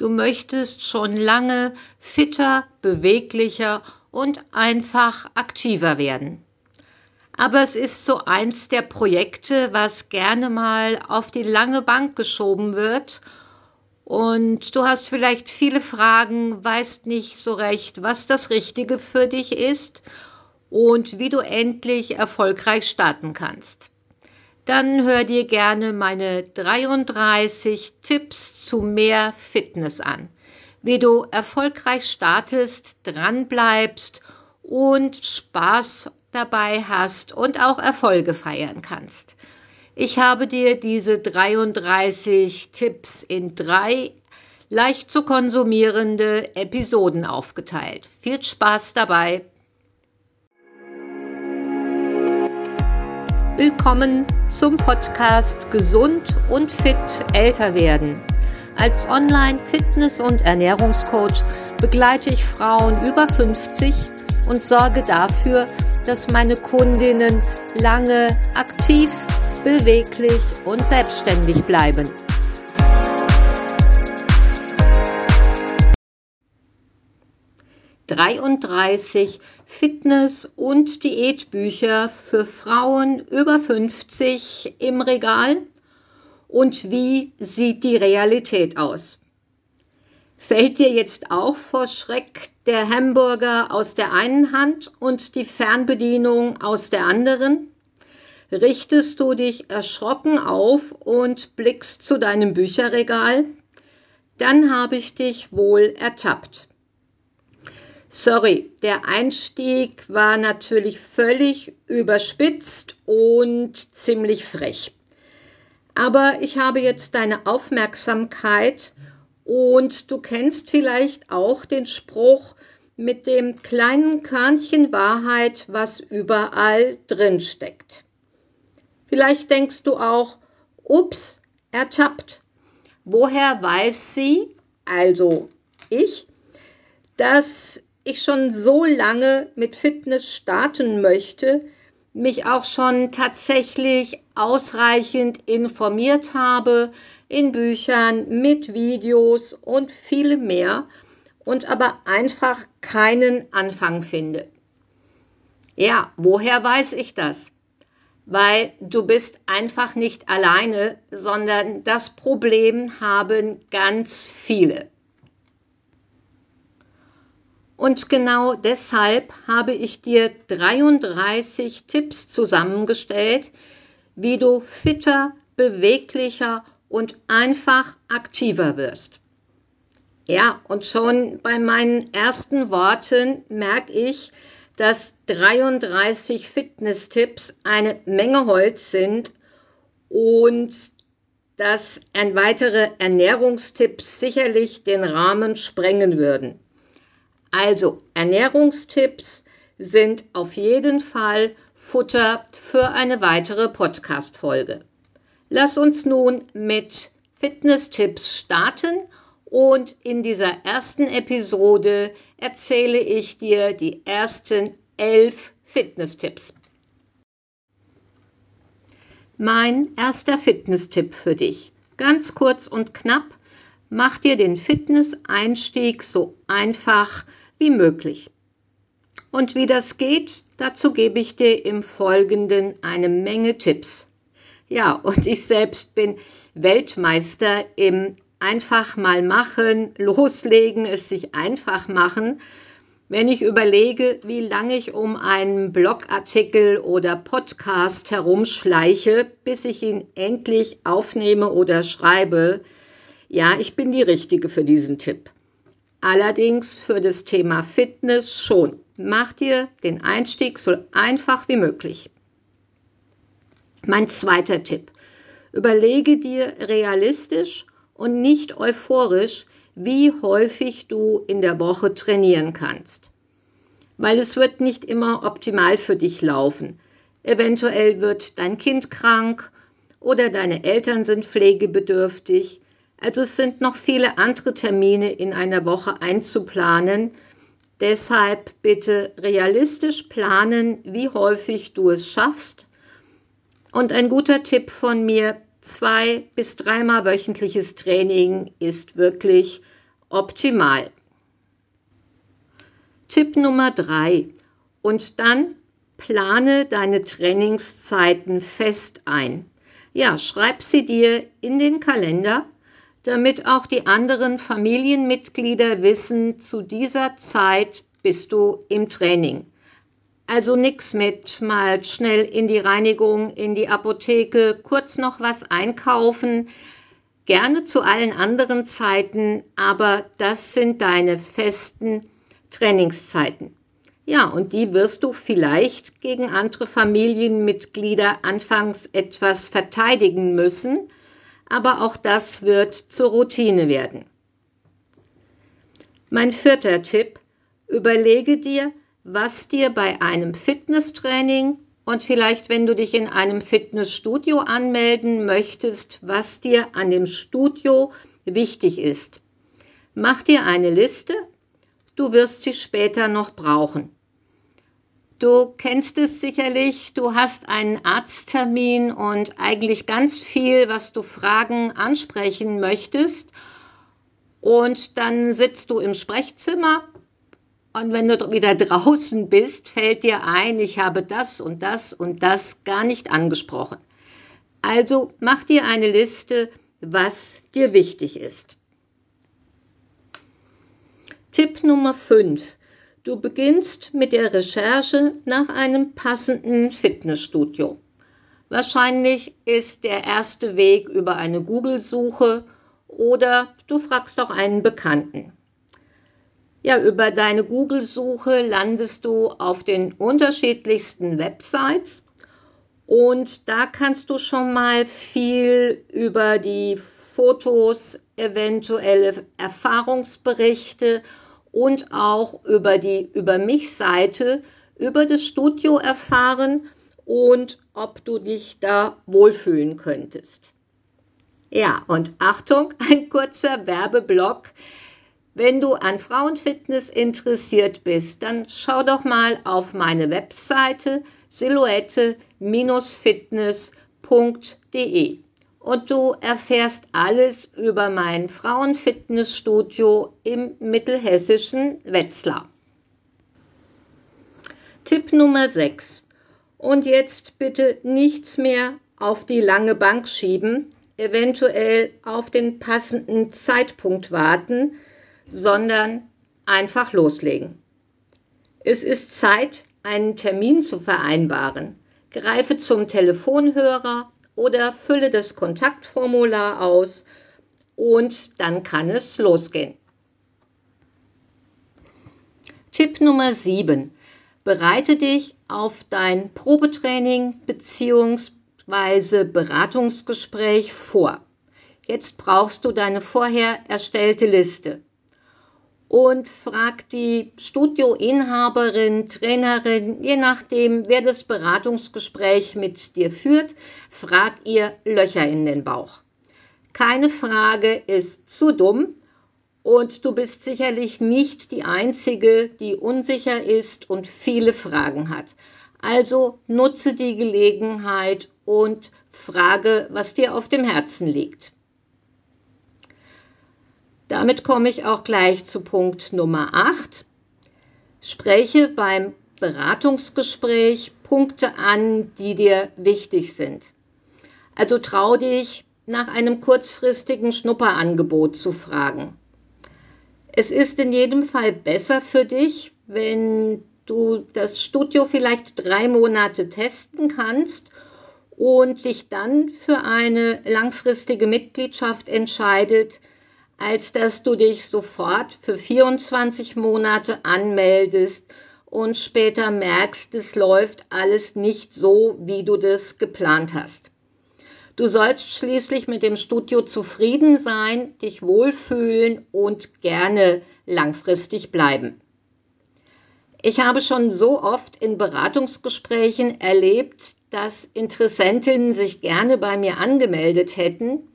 du möchtest schon lange fitter, beweglicher und einfach aktiver werden. Aber es ist so eins der Projekte, was gerne mal auf die lange Bank geschoben wird. Und du hast vielleicht viele Fragen, weißt nicht so recht, was das Richtige für dich ist und wie du endlich erfolgreich starten kannst. Dann hör dir gerne meine 33 Tipps zu mehr Fitness an, wie du erfolgreich startest, dranbleibst und Spaß dabei hast und auch Erfolge feiern kannst. Ich habe dir diese 33 Tipps in drei leicht zu konsumierende Episoden aufgeteilt. Viel Spaß dabei! Willkommen zum Podcast Gesund und fit älter werden. Als Online-Fitness- und Ernährungscoach begleite ich Frauen über 50 und sorge dafür, dass meine Kundinnen lange aktiv, beweglich und selbstständig bleiben. Dreiunddreißig Fitness- und Diätbücher für Frauen über 50 im Regal und wie sieht die Realität aus? Fällt dir jetzt auch vor Schreck der Hamburger aus der einen Hand und die Fernbedienung aus der anderen? Richtest du dich erschrocken auf und blickst zu deinem Bücherregal? Dann habe ich dich wohl ertappt. Sorry, der Einstieg war natürlich völlig überspitzt und ziemlich frech. Aber ich habe jetzt deine Aufmerksamkeit und du kennst vielleicht auch den Spruch mit dem kleinen Körnchen Wahrheit, was überall drin steckt. Vielleicht denkst du auch, ups, ertappt. Woher weiß sie, also ich, dass ich schon so lange mit Fitness starten möchte, mich auch schon tatsächlich ausreichend informiert habe in Büchern, mit Videos und viele mehr und aber einfach keinen Anfang finde. Ja, woher weiß ich das? Weil du bist einfach nicht alleine, sondern das Problem haben ganz viele. Und genau deshalb habe ich dir 33 Tipps zusammengestellt, wie du fitter, beweglicher und einfach aktiver wirst. Ja, und schon bei meinen ersten Worten merke ich, dass 33 Fitness-Tipps eine Menge Holz sind und dass weitere Ernährungstipps sicherlich den Rahmen sprengen würden. Also Ernährungstipps sind auf jeden Fall Futter für eine weitere Podcast-Folge. Lass uns nun mit Fitness-Tipps starten und in dieser ersten Episode erzähle ich dir die ersten elf Fitness-Tipps. Mein erster Fitness-Tipp für dich. Ganz kurz und knapp, mach dir den Fitness-Einstieg so einfach wie möglich. Und wie das geht, dazu gebe ich dir im Folgenden eine Menge Tipps. Ja, und ich selbst bin Weltmeister im einfach mal machen, loslegen, es sich einfach machen. Wenn ich überlege, wie lange ich um einen Blogartikel oder Podcast herumschleiche, bis ich ihn endlich aufnehme oder schreibe, ja, ich bin die Richtige für diesen Tipp. Allerdings für das Thema Fitness schon. Mach dir den Einstieg so einfach wie möglich. Mein zweiter Tipp. Überlege dir realistisch und nicht euphorisch, wie häufig du in der Woche trainieren kannst. Weil es wird nicht immer optimal für dich laufen. Eventuell wird dein Kind krank oder deine Eltern sind pflegebedürftig also es sind noch viele andere Termine in einer Woche einzuplanen. Deshalb bitte realistisch planen, wie häufig du es schaffst. Und ein guter Tipp von mir, zwei bis dreimal wöchentliches Training ist wirklich optimal. Tipp Nummer drei. Und dann plane deine Trainingszeiten fest ein. Ja, schreib sie dir in den Kalender, damit auch die anderen Familienmitglieder wissen, zu dieser Zeit bist du im Training. Also nichts mit mal schnell in die Reinigung, in die Apotheke, kurz noch was einkaufen. Gerne zu allen anderen Zeiten, aber das sind deine festen Trainingszeiten. Ja, und die wirst du vielleicht gegen andere Familienmitglieder anfangs etwas verteidigen müssen, aber auch das wird zur Routine werden. Mein vierter Tipp, überlege dir, was dir bei einem Fitnesstraining und vielleicht, wenn du dich in einem Fitnessstudio anmelden möchtest, was dir an dem Studio wichtig ist. Mach dir eine Liste Du wirst sie später noch brauchen. Du kennst es sicherlich, du hast einen Arzttermin und eigentlich ganz viel, was du Fragen ansprechen möchtest. Und dann sitzt du im Sprechzimmer und wenn du wieder draußen bist, fällt dir ein, ich habe das und das und das gar nicht angesprochen. Also mach dir eine Liste, was dir wichtig ist. Tipp Nummer 5. Du beginnst mit der Recherche nach einem passenden Fitnessstudio. Wahrscheinlich ist der erste Weg über eine Google-Suche oder du fragst auch einen Bekannten. Ja, über deine Google-Suche landest du auf den unterschiedlichsten Websites und da kannst du schon mal viel über die Fotos, eventuelle Erfahrungsberichte und auch über die Über mich Seite über das Studio erfahren und ob du dich da wohlfühlen könntest. Ja, und Achtung, ein kurzer Werbeblock. Wenn du an Frauenfitness interessiert bist, dann schau doch mal auf meine Webseite silhouette-fitness.de und du erfährst alles über mein Frauenfitnessstudio im mittelhessischen Wetzlar. Tipp Nummer 6. Und jetzt bitte nichts mehr auf die lange Bank schieben, eventuell auf den passenden Zeitpunkt warten, sondern einfach loslegen. Es ist Zeit, einen Termin zu vereinbaren. Greife zum Telefonhörer oder fülle das Kontaktformular aus und dann kann es losgehen. Tipp Nummer 7. Bereite dich auf dein Probetraining bzw. Beratungsgespräch vor. Jetzt brauchst du deine vorher erstellte Liste und frag die Studioinhaberin, Trainerin, je nachdem, wer das Beratungsgespräch mit dir führt, frag ihr Löcher in den Bauch. Keine Frage ist zu dumm und du bist sicherlich nicht die Einzige, die unsicher ist und viele Fragen hat. Also nutze die Gelegenheit und frage, was dir auf dem Herzen liegt. Damit komme ich auch gleich zu Punkt Nummer 8. Spreche beim Beratungsgespräch Punkte an, die dir wichtig sind. Also trau dich, nach einem kurzfristigen Schnupperangebot zu fragen. Es ist in jedem Fall besser für dich, wenn du das Studio vielleicht drei Monate testen kannst und dich dann für eine langfristige Mitgliedschaft entscheidet, als dass du dich sofort für 24 Monate anmeldest und später merkst, es läuft alles nicht so, wie du das geplant hast. Du sollst schließlich mit dem Studio zufrieden sein, dich wohlfühlen und gerne langfristig bleiben. Ich habe schon so oft in Beratungsgesprächen erlebt, dass Interessentinnen sich gerne bei mir angemeldet hätten,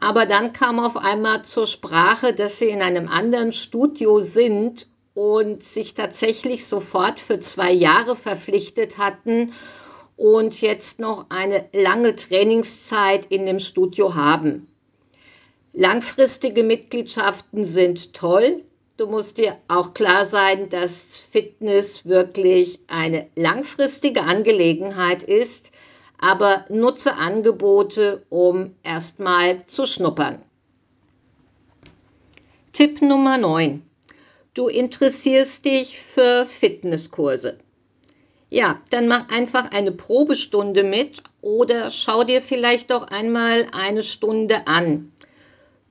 aber dann kam auf einmal zur Sprache, dass sie in einem anderen Studio sind und sich tatsächlich sofort für zwei Jahre verpflichtet hatten und jetzt noch eine lange Trainingszeit in dem Studio haben. Langfristige Mitgliedschaften sind toll. Du musst dir auch klar sein, dass Fitness wirklich eine langfristige Angelegenheit ist, aber nutze Angebote, um erstmal zu schnuppern. Tipp Nummer 9. Du interessierst dich für Fitnesskurse. Ja, dann mach einfach eine Probestunde mit oder schau dir vielleicht doch einmal eine Stunde an.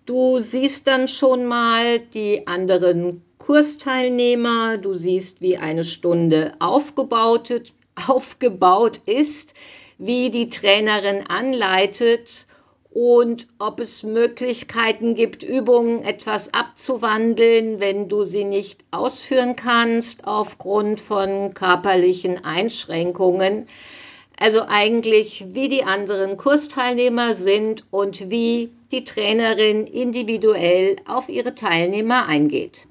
Du siehst dann schon mal die anderen Kursteilnehmer, du siehst, wie eine Stunde aufgebaut, aufgebaut ist, wie die Trainerin anleitet und ob es Möglichkeiten gibt, Übungen etwas abzuwandeln, wenn du sie nicht ausführen kannst aufgrund von körperlichen Einschränkungen. Also eigentlich, wie die anderen Kursteilnehmer sind und wie die Trainerin individuell auf ihre Teilnehmer eingeht.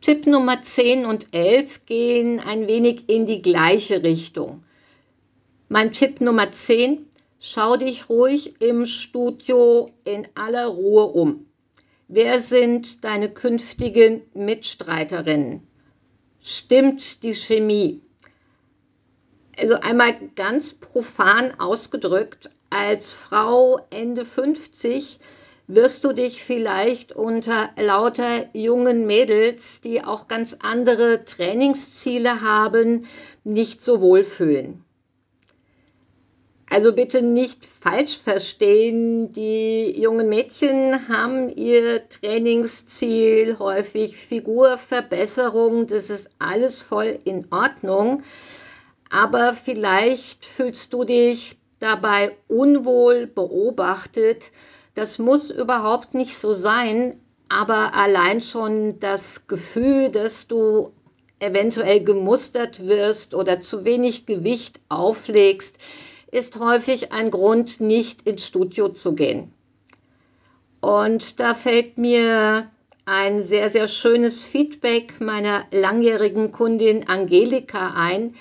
Tipp Nummer 10 und 11 gehen ein wenig in die gleiche Richtung. Mein Tipp Nummer 10, schau dich ruhig im Studio in aller Ruhe um. Wer sind deine künftigen Mitstreiterinnen? Stimmt die Chemie? Also einmal ganz profan ausgedrückt, als Frau Ende 50 wirst du dich vielleicht unter lauter jungen Mädels, die auch ganz andere Trainingsziele haben, nicht so wohlfühlen. Also bitte nicht falsch verstehen, die jungen Mädchen haben ihr Trainingsziel häufig Figurverbesserung, das ist alles voll in Ordnung, aber vielleicht fühlst du dich dabei unwohl beobachtet, das muss überhaupt nicht so sein, aber allein schon das Gefühl, dass du eventuell gemustert wirst oder zu wenig Gewicht auflegst, ist häufig ein Grund, nicht ins Studio zu gehen. Und da fällt mir ein sehr, sehr schönes Feedback meiner langjährigen Kundin Angelika ein,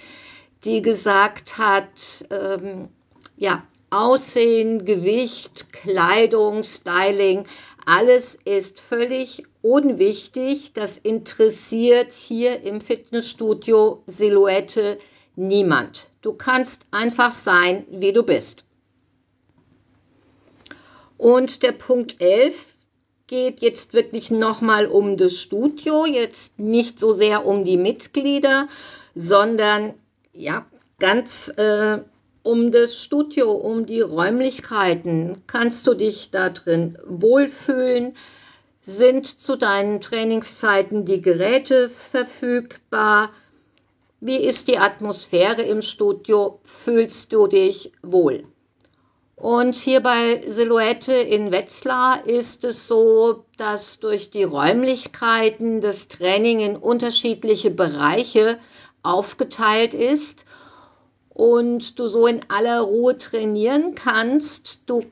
die gesagt hat, ähm, ja, Aussehen, Gewicht, Kleidung, Styling, alles ist völlig unwichtig. Das interessiert hier im Fitnessstudio Silhouette niemand. Du kannst einfach sein, wie du bist. Und der Punkt 11 geht jetzt wirklich nochmal um das Studio, jetzt nicht so sehr um die Mitglieder, sondern ja, ganz äh, um das Studio, um die Räumlichkeiten. Kannst du dich da drin wohlfühlen? Sind zu deinen Trainingszeiten die Geräte verfügbar? Wie ist die Atmosphäre im Studio? Fühlst du dich wohl? Und hier bei Silhouette in Wetzlar ist es so, dass durch die Räumlichkeiten das Training in unterschiedliche Bereiche aufgeteilt ist und du so in aller Ruhe trainieren kannst. Du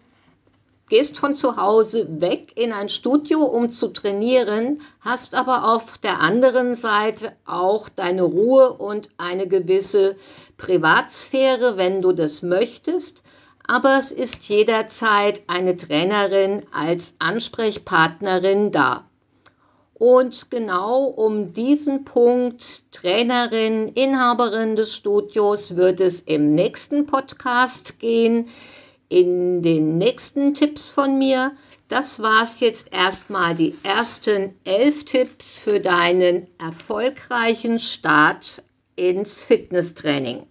gehst von zu Hause weg in ein Studio, um zu trainieren, hast aber auf der anderen Seite auch deine Ruhe und eine gewisse Privatsphäre, wenn du das möchtest. Aber es ist jederzeit eine Trainerin als Ansprechpartnerin da. Und genau um diesen Punkt, Trainerin, Inhaberin des Studios, wird es im nächsten Podcast gehen, in den nächsten Tipps von mir. Das war's jetzt erstmal die ersten elf Tipps für deinen erfolgreichen Start ins Fitnesstraining.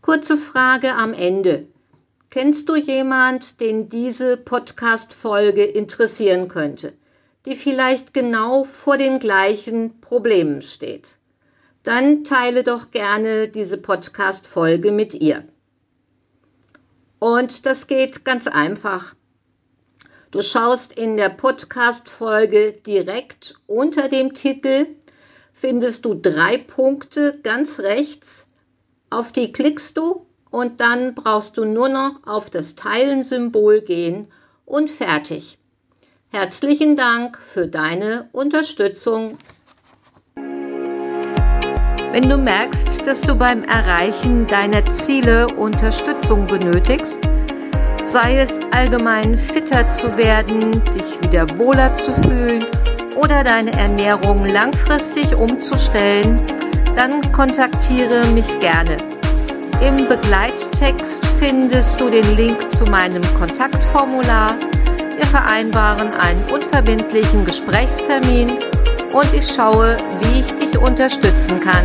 Kurze Frage am Ende. Kennst du jemand, den diese Podcast-Folge interessieren könnte, die vielleicht genau vor den gleichen Problemen steht? Dann teile doch gerne diese Podcast-Folge mit ihr. Und das geht ganz einfach. Du schaust in der Podcast-Folge direkt unter dem Titel, findest du drei Punkte ganz rechts. Auf die klickst du und dann brauchst du nur noch auf das Teilen-Symbol gehen und fertig. Herzlichen Dank für deine Unterstützung. Wenn du merkst, dass du beim Erreichen deiner Ziele Unterstützung benötigst, sei es allgemein fitter zu werden, dich wieder wohler zu fühlen oder deine Ernährung langfristig umzustellen, dann kontaktiere mich gerne. Im Begleittext findest du den Link zu meinem Kontaktformular. Wir vereinbaren einen unverbindlichen Gesprächstermin und ich schaue, wie ich dich unterstützen kann.